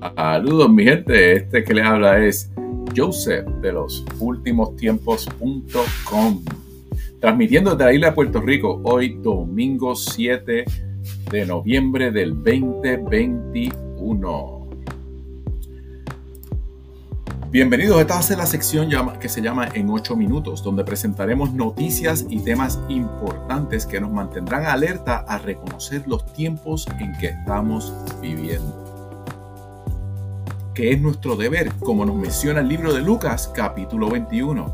Saludos mi gente, este que le habla es Joseph de los últimos tiempos.com, transmitiendo desde la isla de Puerto Rico hoy domingo 7 de noviembre del 2021. Bienvenidos, esta va a ser la sección que se llama En 8 minutos, donde presentaremos noticias y temas importantes que nos mantendrán alerta a reconocer los tiempos en que estamos viviendo que es nuestro deber, como nos menciona el libro de Lucas capítulo 21.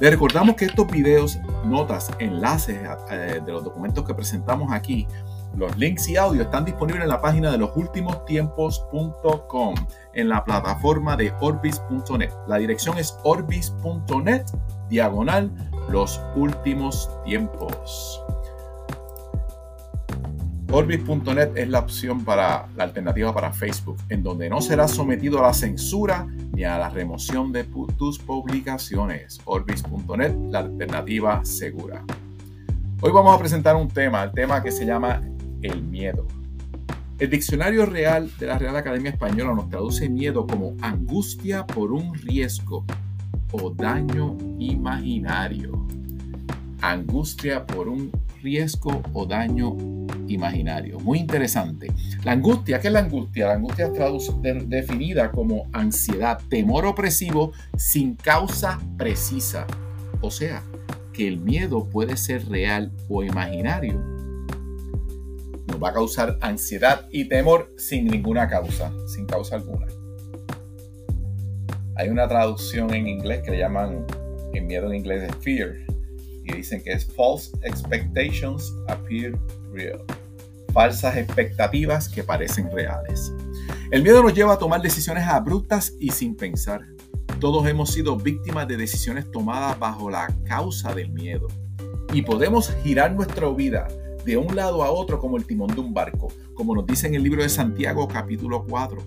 Le recordamos que estos videos, notas, enlaces eh, de los documentos que presentamos aquí, los links y audio están disponibles en la página de losultimostiempos.com, en la plataforma de orbis.net. La dirección es orbis.net, diagonal, los últimos tiempos. Orbis.net es la opción para la alternativa para Facebook, en donde no serás sometido a la censura ni a la remoción de tus publicaciones. Orbis.net, la alternativa segura. Hoy vamos a presentar un tema, el tema que se llama el miedo. El diccionario real de la Real Academia Española nos traduce miedo como angustia por un riesgo o daño imaginario. Angustia por un riesgo o daño imaginario. Muy interesante. La angustia, ¿qué es la angustia? La angustia es definida como ansiedad, temor opresivo sin causa precisa. O sea, que el miedo puede ser real o imaginario. Nos va a causar ansiedad y temor sin ninguna causa, sin causa alguna. Hay una traducción en inglés que le llaman, en miedo en inglés es fear, y dicen que es false expectations appear real falsas expectativas que parecen reales. El miedo nos lleva a tomar decisiones abruptas y sin pensar. Todos hemos sido víctimas de decisiones tomadas bajo la causa del miedo. Y podemos girar nuestra vida de un lado a otro como el timón de un barco, como nos dice en el libro de Santiago capítulo 4.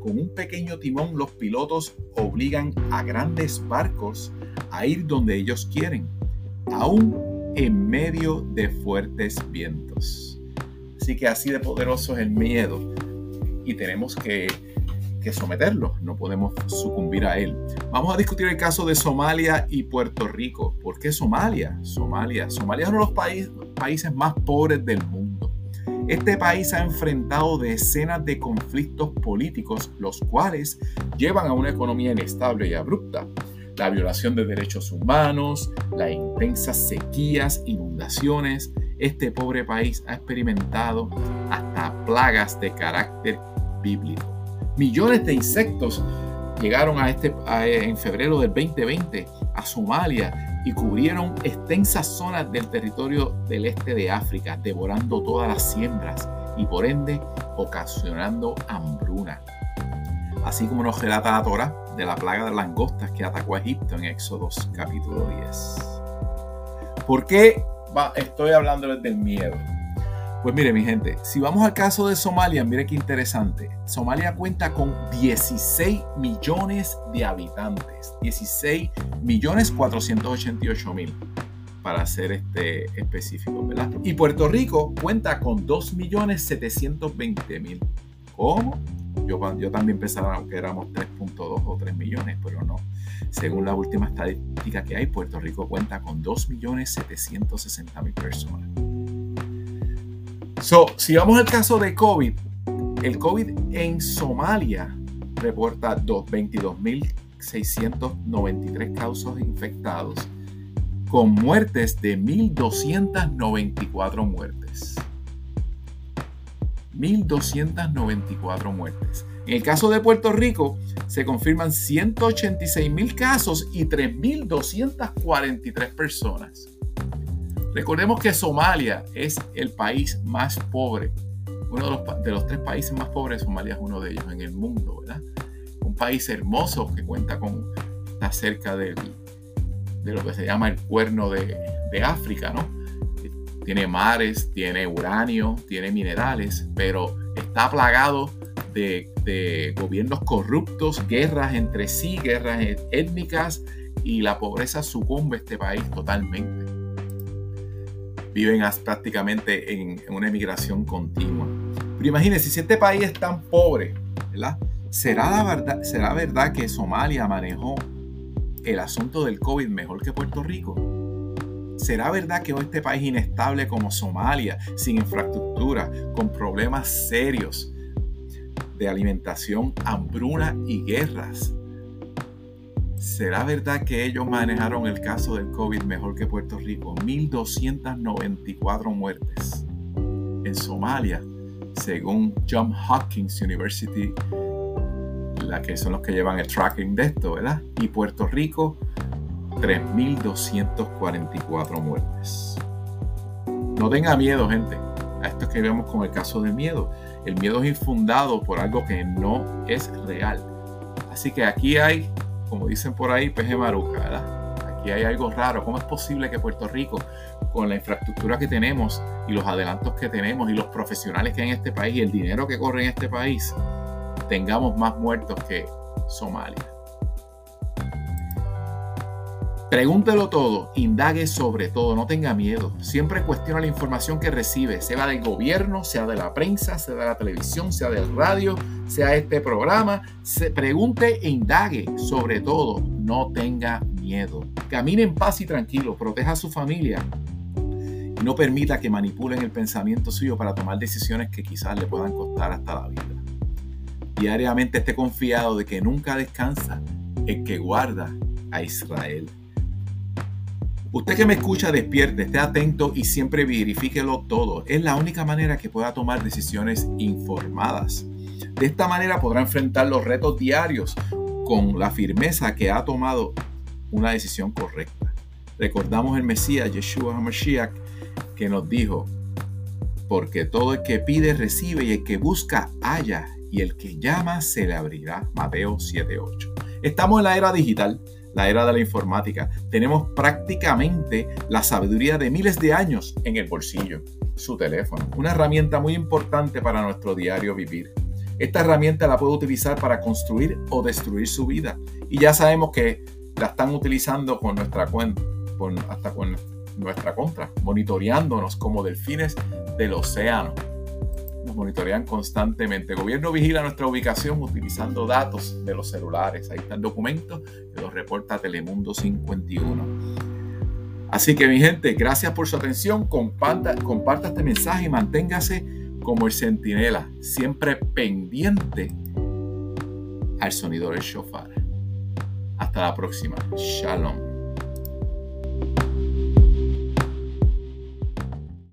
Con un pequeño timón los pilotos obligan a grandes barcos a ir donde ellos quieren, aún en medio de fuertes vientos. Así que así de poderoso es el miedo y tenemos que, someterlo, no podemos sucumbir a él. Vamos a discutir el caso de Somalia y Puerto Rico. ¿Por qué Somalia? Somalia. Somalia es uno de los países más pobres del mundo. Este país ha enfrentado decenas de conflictos políticos, los cuales llevan a una economía inestable y abrupta la violación de derechos humanos, las intensas sequías, inundaciones. Este pobre país ha experimentado hasta plagas de carácter bíblico. Millones de insectos llegaron a este, en febrero del 2020 a Somalia y cubrieron extensas zonas del territorio del este de África, devorando todas las siembras y por ende ocasionando hambruna así como nos relata la Torah de la plaga de langostas que atacó a Egipto en Éxodo capítulo 10. ¿Por qué estoy hablándoles del miedo? Pues mire mi gente, si vamos al caso de Somalia, mire qué interesante. Somalia cuenta con 16 millones de habitantes, 16 millones 488 mil para ser este específico, ¿verdad? Y Puerto Rico cuenta con 2 millones 720 mil. ¿Cómo? Yo, también pensaba que éramos 3.2 o 3 millones, pero no. Según la última estadística que hay, Puerto Rico cuenta con 2.760.000 personas. So, si vamos al caso de COVID, el COVID en Somalia reporta 22.693 casos infectados con muertes de 1.294 muertes. 1.294 muertes. En el caso de Puerto Rico, se confirman 186 mil casos y 3.243 personas. Recordemos que Somalia es el país más pobre, uno de los, de los, tres países más pobres, Somalia es uno de ellos en el mundo, ¿verdad? Un país hermoso que cuenta con, está cerca de lo que se llama el cuerno de, de África, ¿no? tiene mares, tiene uranio, tiene minerales, pero está plagado de, gobiernos corruptos, guerras entre sí, guerras étnicas y la pobreza sucumbe a este país totalmente. Viven prácticamente en, una emigración continua. Pero imagínense, si este país es tan pobre, ¿verdad? ¿Será, verdad, ¿Será verdad que Somalia manejó el asunto del COVID mejor que Puerto Rico? ¿Será verdad que este país inestable como Somalia, sin infraestructura, con problemas serios de alimentación, hambruna y guerras, ¿Será verdad que ellos manejaron el caso del COVID mejor que Puerto Rico? 1.294 muertes en Somalia, según John Hopkins University, la que son los que llevan el tracking de esto, ¿verdad? Y Puerto Rico, 3.244 muertes. No tenga miedo, gente. A esto que vemos con el caso del miedo. El miedo es infundado por algo que no es real. Así que aquí hay como dicen por ahí, peje maruca, ¿verdad? Aquí hay algo raro. ¿Cómo es posible que Puerto Rico, con la infraestructura que tenemos y los adelantos que tenemos y los profesionales que hay en este país y el dinero que corre en este país, tengamos más muertos que Somalia? Pregúntelo todo, indague sobre todo, no tenga miedo. Siempre cuestiona la información que recibe, sea del gobierno, sea de la prensa, sea de la televisión, sea del radio, sea este programa. Se pregunte e indague sobre todo, no tenga miedo. Camine en paz y tranquilo, proteja a su familia y no permita que manipulen el pensamiento suyo para tomar decisiones que quizás le puedan costar hasta la vida. Diariamente esté confiado de que nunca descansa el que guarda a Israel. Usted que me escucha, despierte, esté atento y siempre verifíquelo todo. Es la única manera que pueda tomar decisiones informadas. De esta manera podrá enfrentar los retos diarios con la firmeza que ha tomado una decisión correcta. Recordamos el Mesías, Yeshua HaMashiach, que nos dijo, porque todo el que pide recibe y el que busca halla y el que llama se le abrirá. Mateo 7:8. Estamos en la era digital la era de la informática. Tenemos prácticamente la sabiduría de miles de años en el bolsillo, su teléfono. Una herramienta muy importante para nuestro diario vivir. Esta herramienta la puede utilizar para construir o destruir su vida. Y ya sabemos que la están utilizando con nuestra cuenta, hasta con nuestra contra, monitoreándonos como delfines del océano monitorean constantemente. El gobierno vigila nuestra ubicación utilizando datos de los celulares. Ahí está el documento que lo reporta Telemundo 51. Así que mi gente, gracias por su atención. Comparta, comparta este mensaje y manténgase como el centinela, siempre pendiente al sonido del shofar. Hasta la próxima. Shalom.